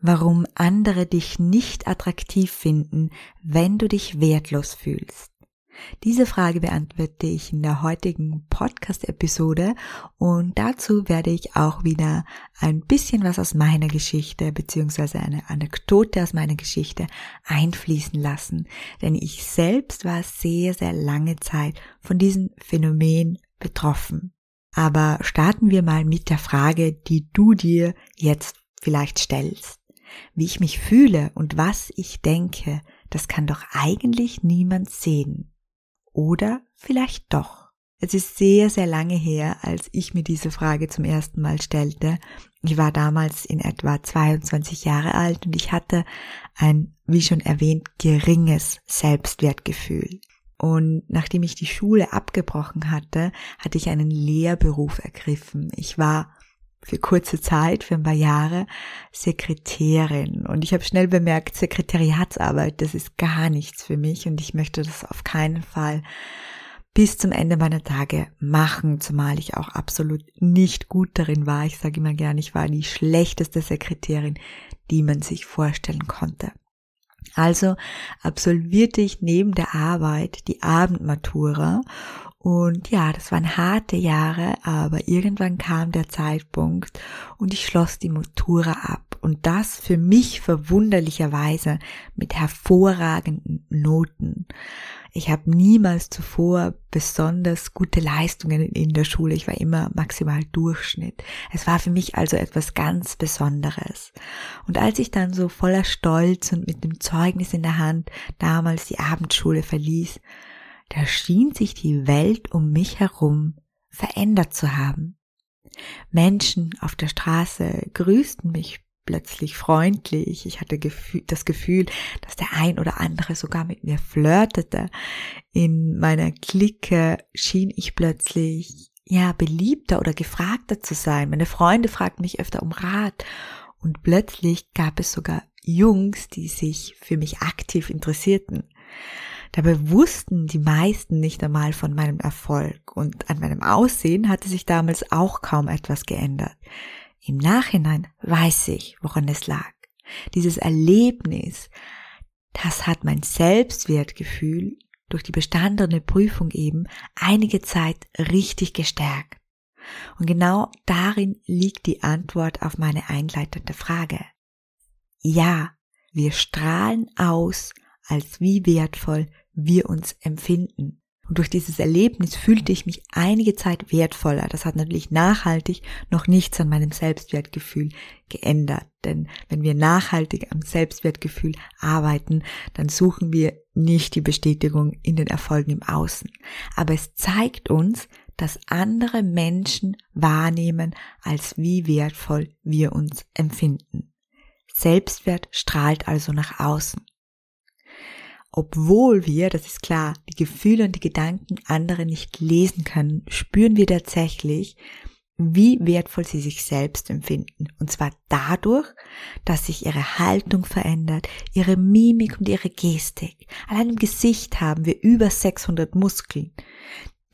Warum andere dich nicht attraktiv finden, wenn du dich wertlos fühlst. Diese Frage beantworte ich in der heutigen Podcast-Episode und dazu werde ich auch wieder ein bisschen was aus meiner Geschichte beziehungsweise eine Anekdote aus meiner Geschichte einfließen lassen, denn ich selbst war sehr, sehr lange Zeit von diesem Phänomen betroffen. Aber starten wir mal mit der Frage, die du dir jetzt vielleicht stellst. Wie ich mich fühle und was ich denke, das kann doch eigentlich niemand sehen. Oder vielleicht doch. Es ist sehr, sehr lange her, als ich mir diese Frage zum ersten Mal stellte. Ich war damals in etwa 22 Jahre alt und ich hatte ein, wie schon erwähnt, geringes Selbstwertgefühl. Und nachdem ich die Schule abgebrochen hatte, hatte ich einen Lehrberuf ergriffen. Ich war für kurze Zeit, für ein paar Jahre, Sekretärin. Und ich habe schnell bemerkt, Sekretariatsarbeit, das ist gar nichts für mich und ich möchte das auf keinen Fall bis zum Ende meiner Tage machen, zumal ich auch absolut nicht gut darin war. Ich sage immer gern, ich war die schlechteste Sekretärin, die man sich vorstellen konnte. Also absolvierte ich neben der Arbeit die Abendmatura und ja, das waren harte Jahre, aber irgendwann kam der Zeitpunkt und ich schloss die Matura ab. Und das für mich verwunderlicherweise mit hervorragenden Noten. Ich habe niemals zuvor besonders gute Leistungen in der Schule. Ich war immer maximal Durchschnitt. Es war für mich also etwas ganz Besonderes. Und als ich dann so voller Stolz und mit dem Zeugnis in der Hand damals die Abendschule verließ, da schien sich die Welt um mich herum verändert zu haben. Menschen auf der Straße grüßten mich plötzlich freundlich. Ich hatte das Gefühl, dass der ein oder andere sogar mit mir flirtete. In meiner Clique schien ich plötzlich ja beliebter oder gefragter zu sein. Meine Freunde fragten mich öfter um Rat und plötzlich gab es sogar Jungs, die sich für mich aktiv interessierten. Dabei wussten die meisten nicht einmal von meinem Erfolg und an meinem Aussehen hatte sich damals auch kaum etwas geändert. Im Nachhinein weiß ich, woran es lag. Dieses Erlebnis, das hat mein Selbstwertgefühl durch die bestandene Prüfung eben einige Zeit richtig gestärkt. Und genau darin liegt die Antwort auf meine einleitende Frage. Ja, wir strahlen aus, als wie wertvoll wir uns empfinden. Und durch dieses Erlebnis fühlte ich mich einige Zeit wertvoller. Das hat natürlich nachhaltig noch nichts an meinem Selbstwertgefühl geändert. Denn wenn wir nachhaltig am Selbstwertgefühl arbeiten, dann suchen wir nicht die Bestätigung in den Erfolgen im Außen. Aber es zeigt uns, dass andere Menschen wahrnehmen, als wie wertvoll wir uns empfinden. Selbstwert strahlt also nach außen obwohl wir, das ist klar, die Gefühle und die Gedanken anderer nicht lesen können, spüren wir tatsächlich, wie wertvoll sie sich selbst empfinden. Und zwar dadurch, dass sich ihre Haltung verändert, ihre Mimik und ihre Gestik. Allein im Gesicht haben wir über 600 Muskeln,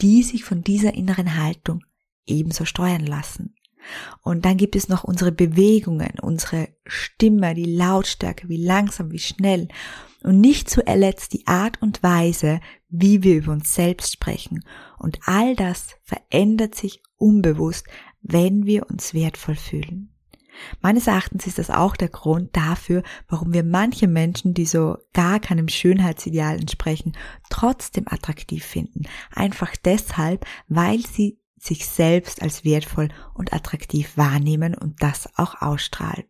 die sich von dieser inneren Haltung ebenso steuern lassen. Und dann gibt es noch unsere Bewegungen, unsere Stimme, die Lautstärke, wie langsam, wie schnell und nicht zuletzt die Art und Weise, wie wir über uns selbst sprechen. Und all das verändert sich unbewusst, wenn wir uns wertvoll fühlen. Meines Erachtens ist das auch der Grund dafür, warum wir manche Menschen, die so gar keinem Schönheitsideal entsprechen, trotzdem attraktiv finden. Einfach deshalb, weil sie sich selbst als wertvoll und attraktiv wahrnehmen und das auch ausstrahlen.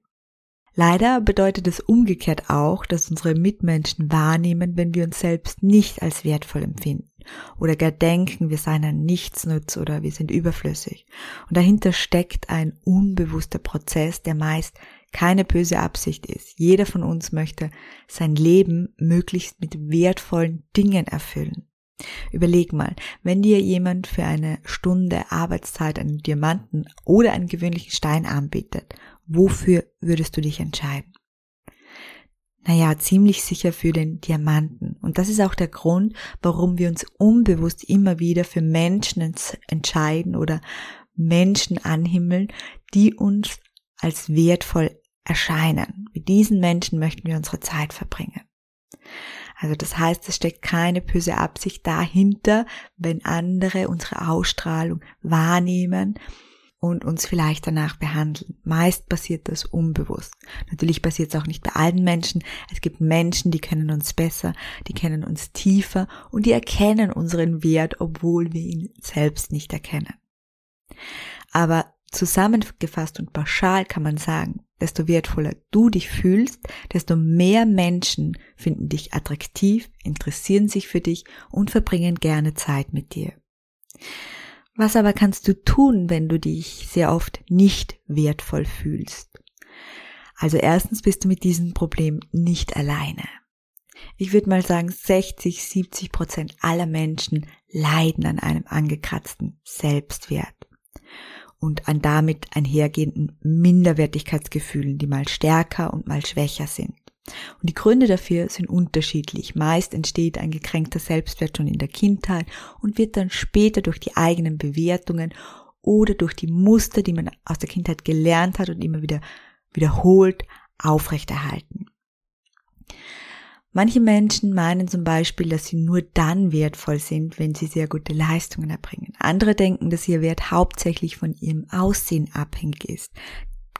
Leider bedeutet es umgekehrt auch, dass unsere Mitmenschen wahrnehmen, wenn wir uns selbst nicht als wertvoll empfinden oder gar denken, wir seien ein Nichtsnutz oder wir sind überflüssig. Und dahinter steckt ein unbewusster Prozess, der meist keine böse Absicht ist. Jeder von uns möchte sein Leben möglichst mit wertvollen Dingen erfüllen. Überleg mal, wenn dir jemand für eine Stunde Arbeitszeit einen Diamanten oder einen gewöhnlichen Stein anbietet, wofür würdest du dich entscheiden? Naja, ziemlich sicher für den Diamanten. Und das ist auch der Grund, warum wir uns unbewusst immer wieder für Menschen entscheiden oder Menschen anhimmeln, die uns als wertvoll erscheinen. Mit diesen Menschen möchten wir unsere Zeit verbringen. Also das heißt, es steckt keine böse Absicht dahinter, wenn andere unsere Ausstrahlung wahrnehmen und uns vielleicht danach behandeln. Meist passiert das unbewusst. Natürlich passiert es auch nicht bei allen Menschen. Es gibt Menschen, die kennen uns besser, die kennen uns tiefer und die erkennen unseren Wert, obwohl wir ihn selbst nicht erkennen. Aber zusammengefasst und pauschal kann man sagen, desto wertvoller du dich fühlst, desto mehr Menschen finden dich attraktiv, interessieren sich für dich und verbringen gerne Zeit mit dir. Was aber kannst du tun, wenn du dich sehr oft nicht wertvoll fühlst? Also erstens bist du mit diesem Problem nicht alleine. Ich würde mal sagen, 60, 70 Prozent aller Menschen leiden an einem angekratzten Selbstwert und an damit einhergehenden Minderwertigkeitsgefühlen, die mal stärker und mal schwächer sind. Und die Gründe dafür sind unterschiedlich. Meist entsteht ein gekränkter Selbstwert schon in der Kindheit und wird dann später durch die eigenen Bewertungen oder durch die Muster, die man aus der Kindheit gelernt hat und immer wieder wiederholt, aufrechterhalten. Manche Menschen meinen zum Beispiel, dass sie nur dann wertvoll sind, wenn sie sehr gute Leistungen erbringen. Andere denken, dass ihr Wert hauptsächlich von ihrem Aussehen abhängig ist.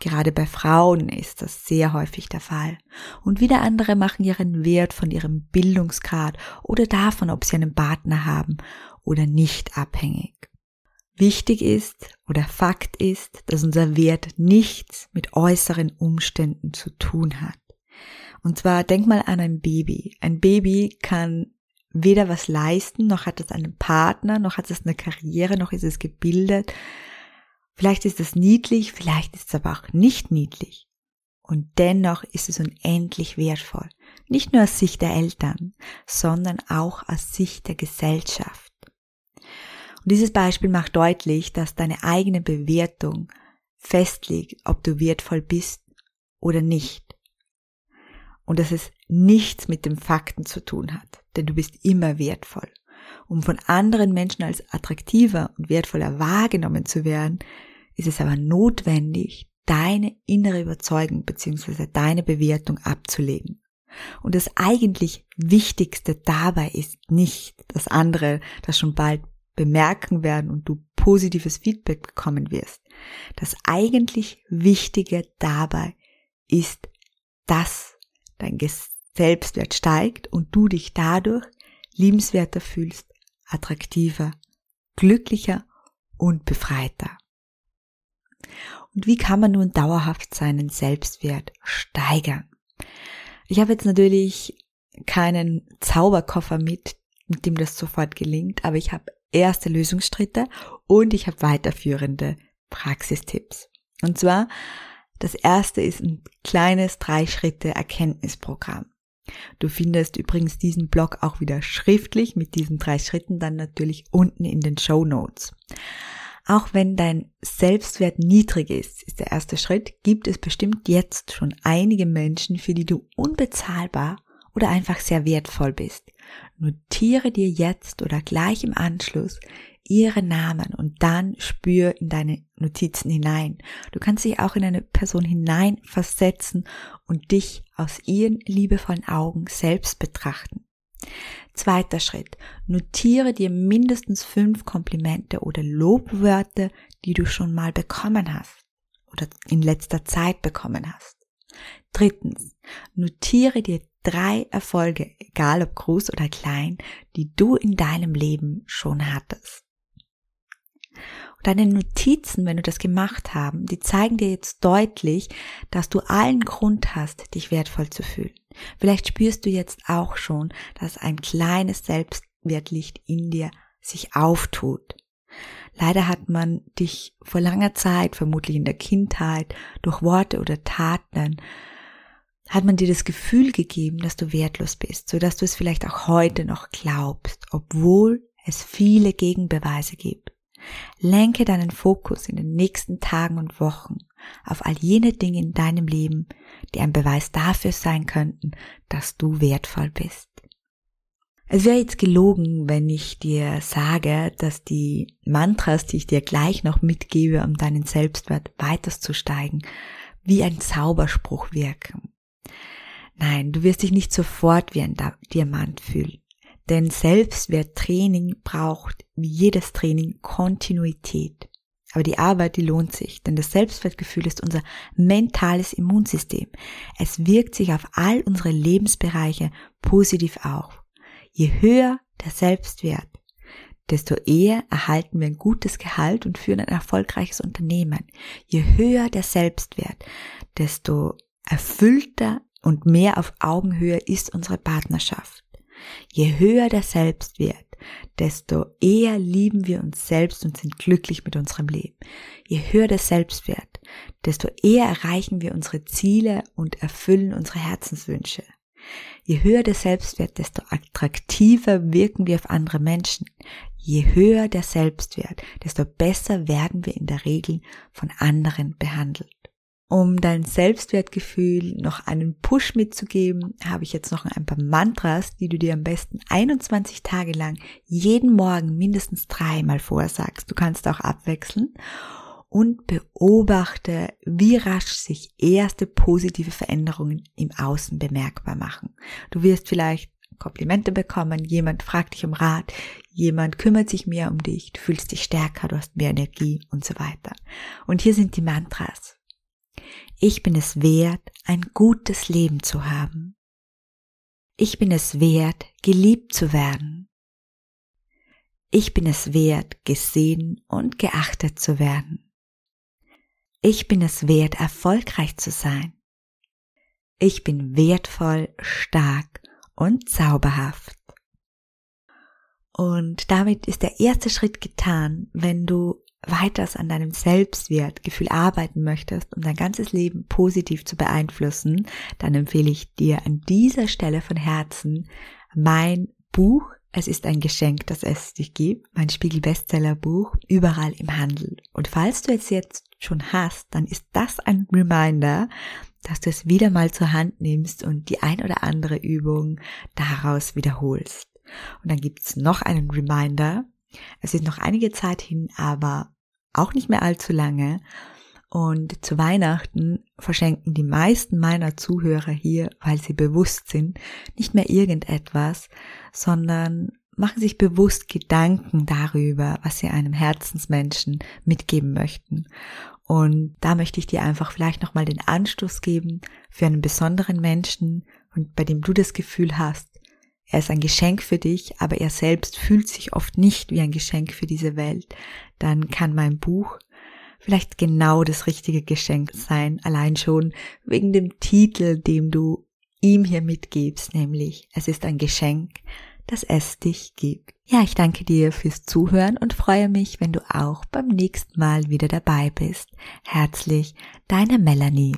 Gerade bei Frauen ist das sehr häufig der Fall. Und wieder andere machen ihren Wert von ihrem Bildungsgrad oder davon, ob sie einen Partner haben oder nicht abhängig. Wichtig ist oder Fakt ist, dass unser Wert nichts mit äußeren Umständen zu tun hat. Und zwar denk mal an ein Baby. Ein Baby kann weder was leisten, noch hat es einen Partner, noch hat es eine Karriere, noch ist es gebildet, Vielleicht ist es niedlich, vielleicht ist es aber auch nicht niedlich. Und dennoch ist es unendlich wertvoll. Nicht nur aus Sicht der Eltern, sondern auch aus Sicht der Gesellschaft. Und dieses Beispiel macht deutlich, dass deine eigene Bewertung festlegt, ob du wertvoll bist oder nicht. Und dass es nichts mit dem Fakten zu tun hat, denn du bist immer wertvoll. Um von anderen Menschen als attraktiver und wertvoller wahrgenommen zu werden, ist es aber notwendig, deine innere Überzeugung bzw. deine Bewertung abzulegen. Und das eigentlich Wichtigste dabei ist nicht, dass andere das schon bald bemerken werden und du positives Feedback bekommen wirst. Das eigentlich Wichtige dabei ist, dass dein Selbstwert steigt und du dich dadurch liebenswerter fühlst, attraktiver, glücklicher und befreiter. Und wie kann man nun dauerhaft seinen Selbstwert steigern? Ich habe jetzt natürlich keinen Zauberkoffer mit, mit dem das sofort gelingt, aber ich habe erste Lösungsschritte und ich habe weiterführende Praxistipps. Und zwar, das erste ist ein kleines drei Schritte Erkenntnisprogramm. Du findest übrigens diesen Blog auch wieder schriftlich mit diesen drei Schritten dann natürlich unten in den Show Notes. Auch wenn dein Selbstwert niedrig ist, ist der erste Schritt, gibt es bestimmt jetzt schon einige Menschen, für die du unbezahlbar oder einfach sehr wertvoll bist. Notiere dir jetzt oder gleich im Anschluss ihre Namen und dann spür in deine Notizen hinein. Du kannst dich auch in eine Person hineinversetzen und dich aus ihren liebevollen Augen selbst betrachten. Zweiter Schritt. Notiere dir mindestens fünf Komplimente oder Lobwörter, die du schon mal bekommen hast oder in letzter Zeit bekommen hast. Drittens. Notiere dir drei Erfolge, egal ob groß oder klein, die du in deinem Leben schon hattest. Deine Notizen, wenn du das gemacht haben, die zeigen dir jetzt deutlich, dass du allen Grund hast, dich wertvoll zu fühlen. Vielleicht spürst du jetzt auch schon, dass ein kleines Selbstwertlicht in dir sich auftut. Leider hat man dich vor langer Zeit, vermutlich in der Kindheit, durch Worte oder Taten, hat man dir das Gefühl gegeben, dass du wertlos bist, so dass du es vielleicht auch heute noch glaubst, obwohl es viele Gegenbeweise gibt. Lenke deinen Fokus in den nächsten Tagen und Wochen auf all jene Dinge in deinem Leben, die ein Beweis dafür sein könnten, dass du wertvoll bist. Es wäre jetzt gelogen, wenn ich dir sage, dass die Mantras, die ich dir gleich noch mitgebe, um deinen Selbstwert weiterzusteigen, wie ein Zauberspruch wirken. Nein, du wirst dich nicht sofort wie ein Diamant fühlen. Denn Selbstwerttraining braucht, wie jedes Training, Kontinuität. Aber die Arbeit, die lohnt sich, denn das Selbstwertgefühl ist unser mentales Immunsystem. Es wirkt sich auf all unsere Lebensbereiche positiv auf. Je höher der Selbstwert, desto eher erhalten wir ein gutes Gehalt und führen ein erfolgreiches Unternehmen. Je höher der Selbstwert, desto erfüllter und mehr auf Augenhöhe ist unsere Partnerschaft. Je höher der Selbstwert, desto eher lieben wir uns selbst und sind glücklich mit unserem Leben. Je höher der Selbstwert, desto eher erreichen wir unsere Ziele und erfüllen unsere Herzenswünsche. Je höher der Selbstwert, desto attraktiver wirken wir auf andere Menschen. Je höher der Selbstwert, desto besser werden wir in der Regel von anderen behandelt. Um dein Selbstwertgefühl noch einen Push mitzugeben, habe ich jetzt noch ein paar Mantras, die du dir am besten 21 Tage lang jeden Morgen mindestens dreimal vorsagst. Du kannst auch abwechseln und beobachte, wie rasch sich erste positive Veränderungen im Außen bemerkbar machen. Du wirst vielleicht Komplimente bekommen, jemand fragt dich um Rat, jemand kümmert sich mehr um dich, du fühlst dich stärker, du hast mehr Energie und so weiter. Und hier sind die Mantras. Ich bin es wert, ein gutes Leben zu haben. Ich bin es wert, geliebt zu werden. Ich bin es wert, gesehen und geachtet zu werden. Ich bin es wert, erfolgreich zu sein. Ich bin wertvoll, stark und zauberhaft. Und damit ist der erste Schritt getan, wenn du weiters an deinem Selbstwertgefühl arbeiten möchtest, um dein ganzes Leben positiv zu beeinflussen, dann empfehle ich dir an dieser Stelle von Herzen mein Buch es ist ein Geschenk, dass es dich gibt, mein Spiegel Bestseller Buch, überall im Handel. Und falls du es jetzt schon hast, dann ist das ein Reminder, dass du es wieder mal zur Hand nimmst und die ein oder andere Übung daraus wiederholst. Und dann gibt's noch einen Reminder. Es ist noch einige Zeit hin, aber auch nicht mehr allzu lange. Und zu Weihnachten verschenken die meisten meiner Zuhörer hier, weil sie bewusst sind, nicht mehr irgendetwas, sondern machen sich bewusst Gedanken darüber, was sie einem Herzensmenschen mitgeben möchten. Und da möchte ich dir einfach vielleicht nochmal den Anstoß geben für einen besonderen Menschen und bei dem du das Gefühl hast, er ist ein Geschenk für dich, aber er selbst fühlt sich oft nicht wie ein Geschenk für diese Welt, dann kann mein Buch vielleicht genau das richtige Geschenk sein, allein schon wegen dem Titel, dem du ihm hier mitgibst, nämlich es ist ein Geschenk, dass es dich gibt. Ja, ich danke dir fürs Zuhören und freue mich, wenn du auch beim nächsten Mal wieder dabei bist. Herzlich, deine Melanie.